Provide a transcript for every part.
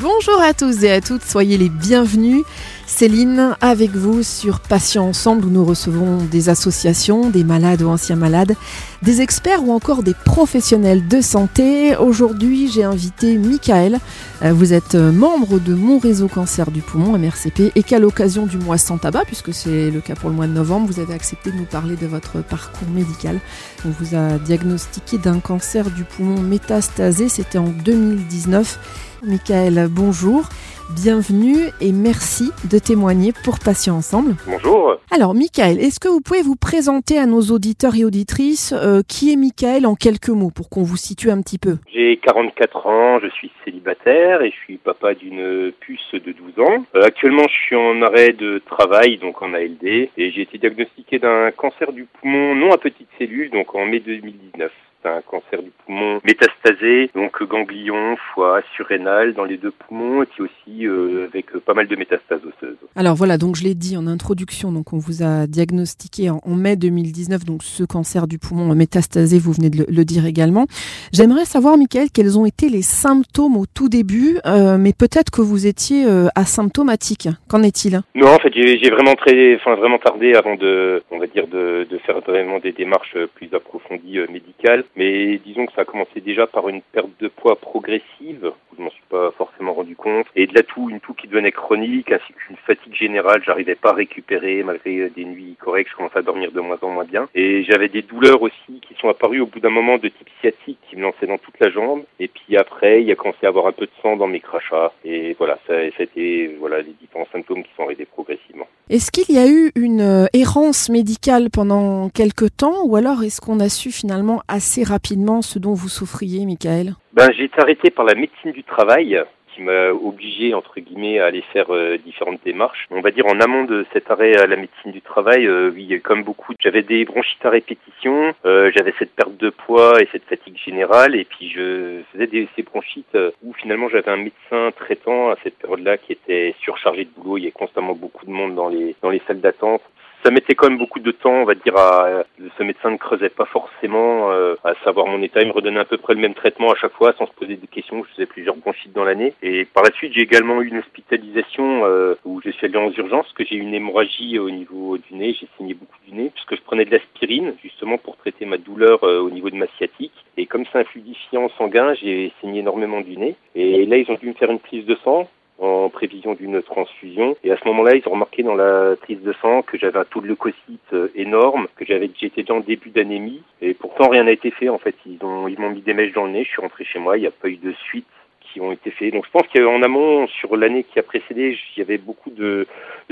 Bonjour à tous et à toutes, soyez les bienvenus. Céline avec vous sur Patients Ensemble où nous recevons des associations, des malades ou anciens malades, des experts ou encore des professionnels de santé. Aujourd'hui, j'ai invité Michael. Euh, vous êtes membre de mon réseau cancer du poumon, MRCP, et qu'à l'occasion du mois sans tabac, puisque c'est le cas pour le mois de novembre, vous avez accepté de nous parler de votre parcours médical. On vous a diagnostiqué d'un cancer du poumon métastasé, c'était en 2019. Michael, bonjour. Bienvenue et merci de témoigner pour Patients Ensemble. Bonjour. Alors, Michael, est-ce que vous pouvez vous présenter à nos auditeurs et auditrices euh, qui est Michael en quelques mots pour qu'on vous situe un petit peu? J'ai 44 ans, je suis célibataire et je suis papa d'une puce de 12 ans. Euh, actuellement, je suis en arrêt de travail, donc en ALD, et j'ai été diagnostiqué d'un cancer du poumon non à petites cellules, donc en mai 2019 c'est un cancer du poumon métastasé, donc ganglion, foie, surrénal dans les deux poumons, et puis aussi euh, avec pas mal de métastases osseuses. Alors voilà, donc je l'ai dit en introduction, donc on vous a diagnostiqué en, en, mai 2019, donc ce cancer du poumon métastasé, vous venez de le, le dire également. J'aimerais savoir, Michael, quels ont été les symptômes au tout début, euh, mais peut-être que vous étiez euh, asymptomatique. Qu'en est-il? Non, en fait, j'ai vraiment très, enfin vraiment tardé avant de, on va dire, de, de faire vraiment des démarches plus approfondies euh, médicales. Mais disons que ça a commencé déjà par une perte de poids progressive. Je m'en suis pas forcément rendu compte. Et de la toux, une toux qui devenait chronique, ainsi qu'une fatigue générale. J'arrivais pas à récupérer malgré des nuits correctes. Je commençais à dormir de moins en moins bien. Et j'avais des douleurs aussi qui sont apparues au bout d'un moment de type sciatique qui me lançait dans toute la jambe. Et puis après, il a commencé à avoir un peu de sang dans mes crachats. Et voilà, ça, été voilà, les différents symptômes qui sont arrivés progressivement. Est-ce qu'il y a eu une euh, errance médicale pendant quelque temps ou alors est-ce qu'on a su finalement assez rapidement ce dont vous souffriez, Michael? Ben, J'ai été arrêté par la médecine du travail qui m'a obligé entre guillemets à aller faire euh, différentes démarches. On va dire en amont de cet arrêt à la médecine du travail, euh, oui, comme beaucoup, j'avais des bronchites à répétition, euh, j'avais cette perte de poids et cette fatigue générale, et puis je faisais des, ces bronchites où finalement j'avais un médecin traitant à cette période-là qui était surchargé de boulot. Il y avait constamment beaucoup de monde dans les dans les salles d'attente ça mettait quand même beaucoup de temps, on va dire, à, ce médecin ne creusait pas forcément euh, à savoir mon état, il me redonnait à peu près le même traitement à chaque fois sans se poser des questions, je faisais plusieurs bronchites dans l'année. Et par la suite, j'ai également eu une hospitalisation euh, où je suis allé en urgence, que j'ai eu une hémorragie au niveau du nez, j'ai saigné beaucoup du nez, puisque je prenais de l'aspirine justement pour traiter ma douleur euh, au niveau de ma sciatique. Et comme c'est un fluidifiant sanguin, j'ai saigné énormément du nez. Et là, ils ont dû me faire une prise de sang en prévision d'une transfusion. Et à ce moment-là, ils ont remarqué dans la prise de sang que j'avais un taux de leucocytes énorme, que j'avais j'étais déjà en début d'anémie. Et pourtant, rien n'a été fait. En fait, ils ont ils m'ont mis des mèches dans le nez. Je suis rentré chez moi. Il n'y a pas eu de suite qui ont été faits. Donc je pense qu'en amont, sur l'année qui a précédé, il y avait beaucoup de,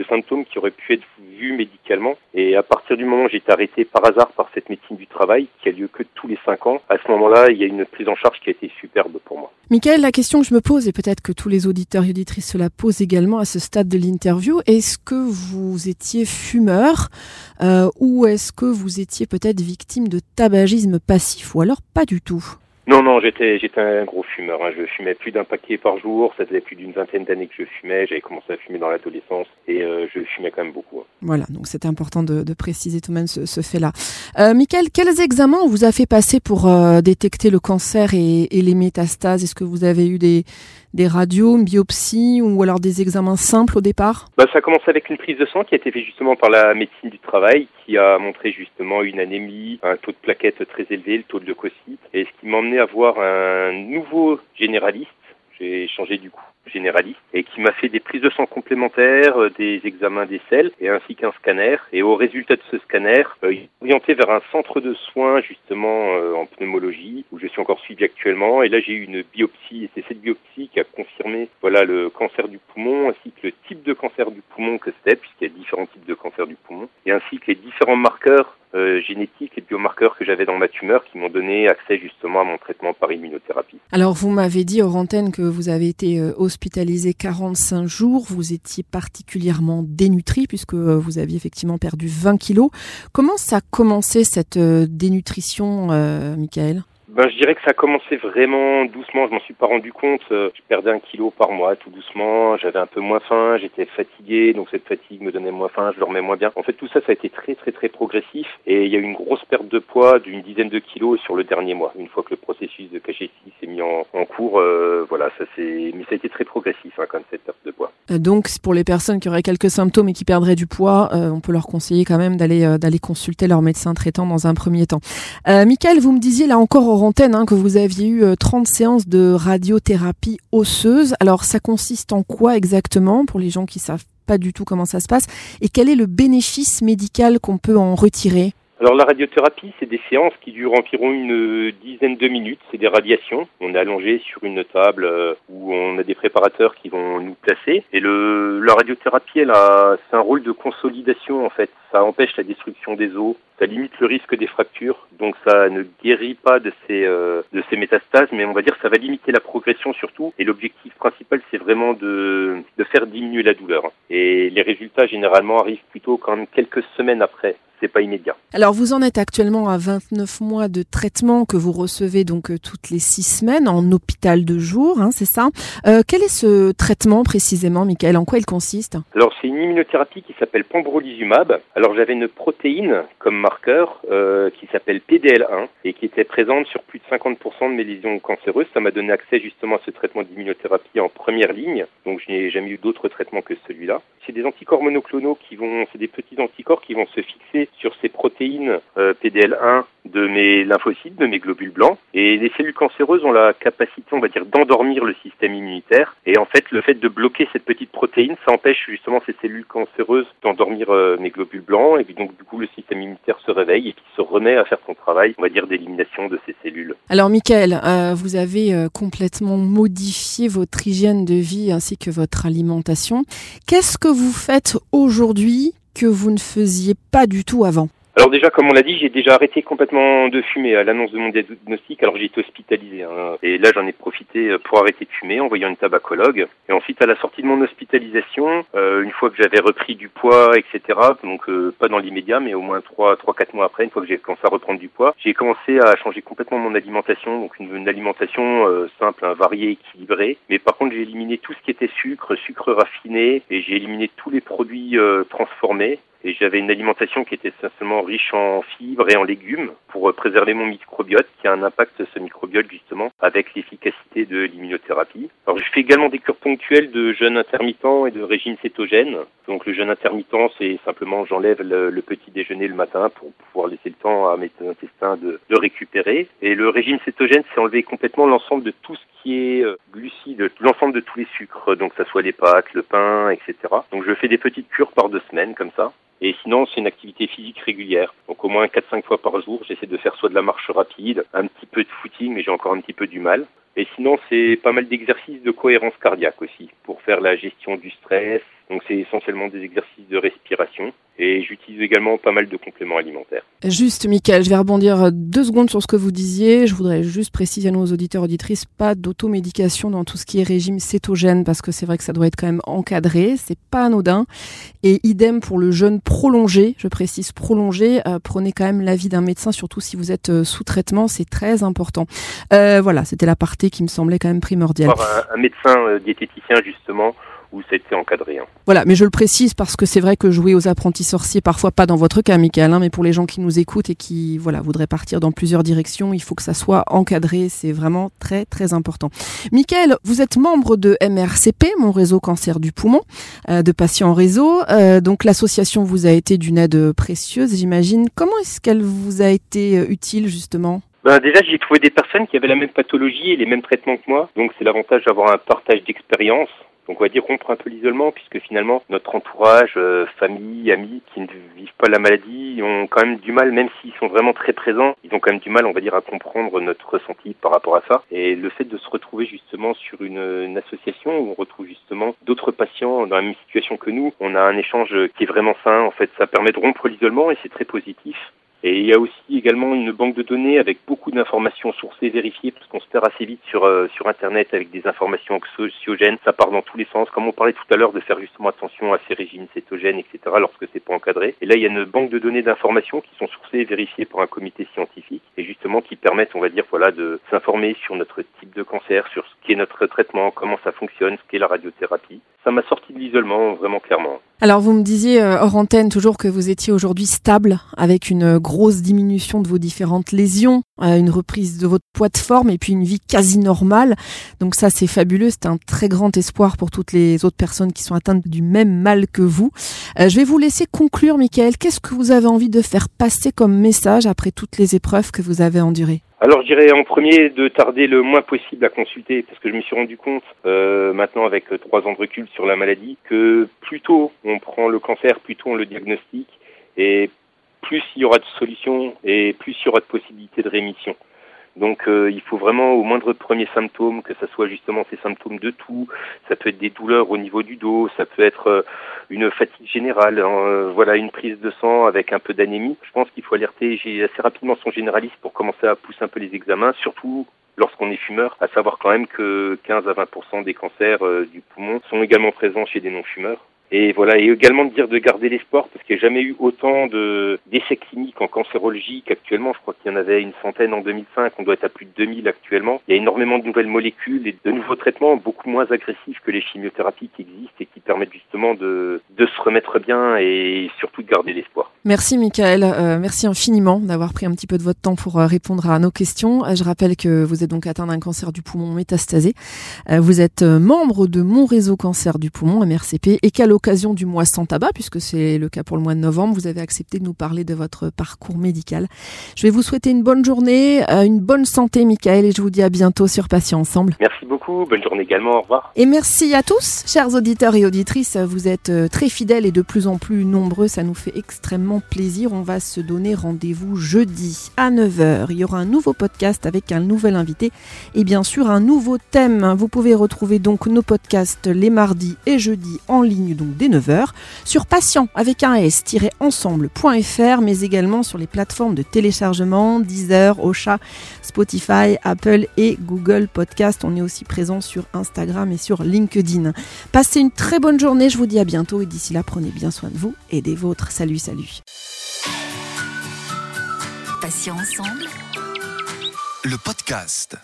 symptômes qui auraient pu être vus médicalement. Et à partir du moment où j'ai été arrêté par hasard par cette médecine du travail, qui a lieu que tous les cinq ans, à ce moment-là, il y a une prise en charge qui a été superbe pour moi. Michael, la question que je me pose, et peut-être que tous les auditeurs et auditrices se la posent également à ce stade de l'interview, est-ce que vous étiez fumeur euh, ou est-ce que vous étiez peut-être victime de tabagisme passif ou alors pas du tout? Non, non, j'étais j'étais un gros fumeur. Hein. Je fumais plus d'un paquet par jour. Ça faisait plus d'une vingtaine d'années que je fumais. J'avais commencé à fumer dans l'adolescence et euh, je fumais quand même beaucoup. Hein. Voilà, donc c'est important de, préciser tout de même ce, fait-là. Euh, Michael, quels examens vous a fait passer pour euh, détecter le cancer et les métastases? Est-ce que vous avez eu des, des radios, une biopsie ou alors des examens simples au départ? Bah, Ça a commencé avec une prise de sang qui a été faite justement par la médecine du travail qui a montré justement une anémie, un taux de plaquettes très élevé, le taux de leucocytes et ce qui m'a emmené à voir un nouveau généraliste. J'ai changé du coup généraliste et qui m'a fait des prises de sang complémentaires, euh, des examens des selles et ainsi qu'un scanner. Et au résultat de ce scanner, euh, il est orienté vers un centre de soins justement euh, en pneumologie où je suis encore suivi actuellement. Et là j'ai eu une biopsie et c'est cette biopsie qui a confirmé voilà le cancer du poumon ainsi que le type de cancer du poumon que c'était puisqu'il y a différents types de cancer du poumon et ainsi que les différents marqueurs euh, génétiques et biomarqueurs que j'avais dans ma tumeur qui m'ont donné accès justement à mon traitement par immunothérapie. Alors vous m'avez dit hors antenne que vous avez été hospitalisé 45 jours, vous étiez particulièrement dénutri puisque vous aviez effectivement perdu 20 kilos. Comment ça a commencé cette dénutrition, euh, Michael? Ben, je dirais que ça a commencé vraiment doucement. Je m'en suis pas rendu compte. Euh, je perdais un kilo par mois, tout doucement. J'avais un peu moins faim. J'étais fatigué, donc cette fatigue me donnait moins faim. Je dormais moins bien. En fait, tout ça, ça a été très, très, très progressif. Et il y a eu une grosse perte de poids d'une dizaine de kilos sur le dernier mois. Une fois que le processus de cachet s'est mis en, cours, euh, voilà, ça c'est. Mais ça a été très progressif, hein, quand même, cette perte de poids. Euh, donc, pour les personnes qui auraient quelques symptômes et qui perdraient du poids, on peut leur conseiller quand même d'aller d'aller consulter leur médecin traitant dans un premier temps. Euh, Michael, vous me disiez là encore hors antenne hein, que vous aviez eu 30 euh, séances de radiothérapie osseuse. Alors ça consiste en quoi exactement pour les gens qui savent pas du tout comment ça se passe et quel est le bénéfice médical qu'on peut en retirer? Alors la radiothérapie, c'est des séances qui durent environ une dizaine de minutes. C'est des radiations. On est allongé sur une table euh, où on a des préparateurs qui vont nous placer. Et le, la radiothérapie, elle a, c'est un rôle de consolidation en fait. Ça empêche la destruction des os. Ça limite le risque des fractures. Donc ça ne guérit pas de ces euh, de ces métastases, mais on va dire ça va limiter la progression surtout. Et l'objectif principal, c'est vraiment de de faire diminuer la douleur. Et les résultats généralement arrivent plutôt quand même quelques semaines après c'est pas immédiat. Alors vous en êtes actuellement à 29 mois de traitement que vous recevez donc euh, toutes les six semaines en hôpital de jour, hein, c'est ça? Euh, quel est ce traitement précisément, Michael? En quoi il consiste? Alors c'est une immunothérapie qui s'appelle pembrolizumab. Alors j'avais une protéine comme marqueur euh, qui s'appelle PDL1 et qui était présente sur plus de 50% de mes lésions cancéreuses. Ça m'a donné accès justement à ce traitement d'immunothérapie en première ligne. Donc je n'ai jamais eu d'autres traitements que celui-là. C'est des anticorps monoclonaux qui vont, c'est des petits anticorps qui vont se fixer sur ces protéines euh, PDL1 de mes lymphocytes, de mes globules blancs. Et les cellules cancéreuses ont la capacité, on va dire, d'endormir le système immunitaire. Et en fait, le fait de bloquer cette petite protéine, ça empêche justement ces cellules cancéreuses d'endormir euh, mes globules blancs. Et puis donc, du coup, le système immunitaire se réveille et puis se remet à faire son travail, on va dire, d'élimination de ces cellules. Alors, Michael, euh, vous avez complètement modifié votre hygiène de vie ainsi que votre alimentation. Qu'est-ce que vous faites aujourd'hui que vous ne faisiez pas du tout avant alors déjà, comme on l'a dit, j'ai déjà arrêté complètement de fumer à l'annonce de mon diagnostic. Alors j'ai été hospitalisé. Hein. Et là, j'en ai profité pour arrêter de fumer en voyant une tabacologue. Et ensuite, à la sortie de mon hospitalisation, euh, une fois que j'avais repris du poids, etc., donc euh, pas dans l'immédiat, mais au moins trois, trois, quatre mois après, une fois que j'ai commencé à reprendre du poids, j'ai commencé à changer complètement mon alimentation. Donc une, alimentation euh, simple, hein, variée, équilibrée. Mais par contre, j'ai éliminé tout ce qui était sucre, sucre raffiné, et j'ai éliminé tous les produits transformés et j'avais une alimentation qui était essentiellement riche en fibres et en légumes pour euh, préserver mon microbiote qui a un impact ce microbiote justement avec l'efficacité de l'immunothérapie. Alors je fais également des cures ponctuelles de jeûne intermittent et de régime cétogène. Donc le jeûne intermittent c'est simplement j'enlève le, petit déjeuner le matin pour pouvoir laisser le temps à mes intestins de, de récupérer. Et le régime cétogène c'est enlever complètement l'ensemble de tout ce qui euh, glucides, l'ensemble de tous les sucres, donc ça soit les pâtes, le pain, etc. Donc je fais des petites cures par deux semaines comme ça. Et sinon, c'est une activité physique régulière. Donc au moins 4-5 fois par jour, j'essaie de faire soit de la marche rapide, un petit peu de footing, mais j'ai encore un petit peu du mal. Et sinon, c'est pas mal d'exercices de cohérence cardiaque aussi, pour faire la gestion du stress. Donc c'est essentiellement des exercices de respiration. Et j'utilise également pas mal de compléments alimentaires. Juste, Michael, je vais rebondir deux secondes sur ce que vous disiez. Je voudrais juste préciser à nos auditeurs auditrices, pas d'automédication dans tout ce qui est régime cétogène, parce que c'est vrai que ça doit être quand même encadré. C'est pas anodin. Et idem pour le jeûne prolongé. Je précise prolongé. Euh, prenez quand même l'avis d'un médecin, surtout si vous êtes euh, sous traitement. C'est très important. Euh, voilà, c'était la partie qui me semblait quand même primordiale. Un, un médecin diététicien, justement, où c'était encadré. Hein. Voilà, mais je le précise parce que c'est vrai que jouer aux apprentis sorciers, parfois pas dans votre cas, Michael, hein, mais pour les gens qui nous écoutent et qui voilà voudraient partir dans plusieurs directions, il faut que ça soit encadré. C'est vraiment très très important. Michael, vous êtes membre de MRCP, mon réseau cancer du poumon, euh, de patients en réseau. Euh, donc l'association vous a été d'une aide précieuse, j'imagine. Comment est-ce qu'elle vous a été euh, utile justement? Ben déjà, j'ai trouvé des personnes qui avaient la même pathologie et les mêmes traitements que moi. Donc, c'est l'avantage d'avoir un partage d'expérience. Donc on va dire rompre un peu l'isolement puisque finalement notre entourage, euh, famille, amis qui ne vivent pas la maladie ont quand même du mal, même s'ils sont vraiment très présents, ils ont quand même du mal, on va dire, à comprendre notre ressenti par rapport à ça. Et le fait de se retrouver justement sur une, une association où on retrouve justement d'autres patients dans la même situation que nous, on a un échange qui est vraiment sain. En fait, ça permet de rompre l'isolement et c'est très positif. Et il y a aussi également une banque de données avec beaucoup d'informations sourcées vérifiées parce qu'on se perd assez vite sur euh, sur internet avec des informations anxiogènes, ça part dans tous les sens. Comme on parlait tout à l'heure de faire justement attention à ces régimes cétogènes, etc. lorsque c'est pas encadré. Et là il y a une banque de données d'informations qui sont sourcées et vérifiées par un comité scientifique et justement qui permettent, on va dire, voilà, de s'informer sur notre type de cancer, sur ce qui est notre traitement, comment ça fonctionne, ce qu'est la radiothérapie. Ça m'a sorti de l'isolement vraiment clairement. Alors vous me disiez euh, hors antenne toujours que vous étiez aujourd'hui stable avec une grosse diminution de vos différentes lésions, euh, une reprise de votre poids de forme et puis une vie quasi normale. Donc ça c'est fabuleux, c'est un très grand espoir pour toutes les autres personnes qui sont atteintes du même mal que vous. Euh, je vais vous laisser conclure Michael, qu'est-ce que vous avez envie de faire passer comme message après toutes les épreuves que vous avez endurées? Alors je dirais en premier de tarder le moins possible à consulter parce que je me suis rendu compte euh, maintenant avec trois ans de recul sur la maladie que plus tôt on prend le cancer, plus tôt on le diagnostique et plus il y aura de solutions et plus il y aura de possibilités de rémission. Donc euh, il faut vraiment au moindre premier symptôme, que ce soit justement ces symptômes de tout, ça peut être des douleurs au niveau du dos, ça peut être euh, une fatigue générale, hein, euh, voilà une prise de sang avec un peu d'anémie. Je pense qu'il faut alerter assez rapidement son généraliste pour commencer à pousser un peu les examens, surtout lorsqu'on est fumeur, à savoir quand même que 15 à 20% des cancers du poumon sont également présents chez des non-fumeurs. Et voilà, et également de dire de garder l'espoir parce qu'il n'y a jamais eu autant de d'essais cliniques en cancérologie qu'actuellement. Je crois qu'il y en avait une centaine en 2005, on doit être à plus de 2000 actuellement. Il y a énormément de nouvelles molécules et de nouveaux traitements beaucoup moins agressifs que les chimiothérapies qui existent et qui permettent justement de, de se remettre bien et surtout de garder l'espoir. Merci Michael, euh, merci infiniment d'avoir pris un petit peu de votre temps pour euh, répondre à nos questions. Euh, je rappelle que vous êtes donc atteint d'un cancer du poumon métastasé. vous êtes membre de mon réseau cancer du poumon, MRCP, et qu'à l'occasion du mois sans tabac, puisque c'est le cas pour le mois de novembre, vous avez accepté de nous parler de votre parcours médical. Je vais vous souhaiter une bonne journée, euh, une bonne santé, Michael, et je vous dis à bientôt sur Patient Ensemble. Merci beaucoup, bonne journée également, au revoir. Et merci à tous, chers auditeurs et auditrices, vous êtes euh, très fidèles et de plus en plus nombreux, ça nous fait extrêmement plaisir. On va se donner rendez-vous jeudi à 9h. Il y aura un nouveau podcast avec un nouvel invité et bien sûr un nouveau thème. Vous pouvez retrouver donc nos podcasts les mardis et jeudis en ligne, donc dès 9h sur patient avec un s-ensemble.fr, mais également sur les plateformes de téléchargement Deezer, Ocha, Spotify, Apple et Google Podcast. On est aussi présent sur Instagram et sur LinkedIn. Passez une très bonne journée, je vous dis à bientôt et d'ici là, prenez bien soin de vous et des vôtres. Salut, salut. Patient ensemble. Le podcast.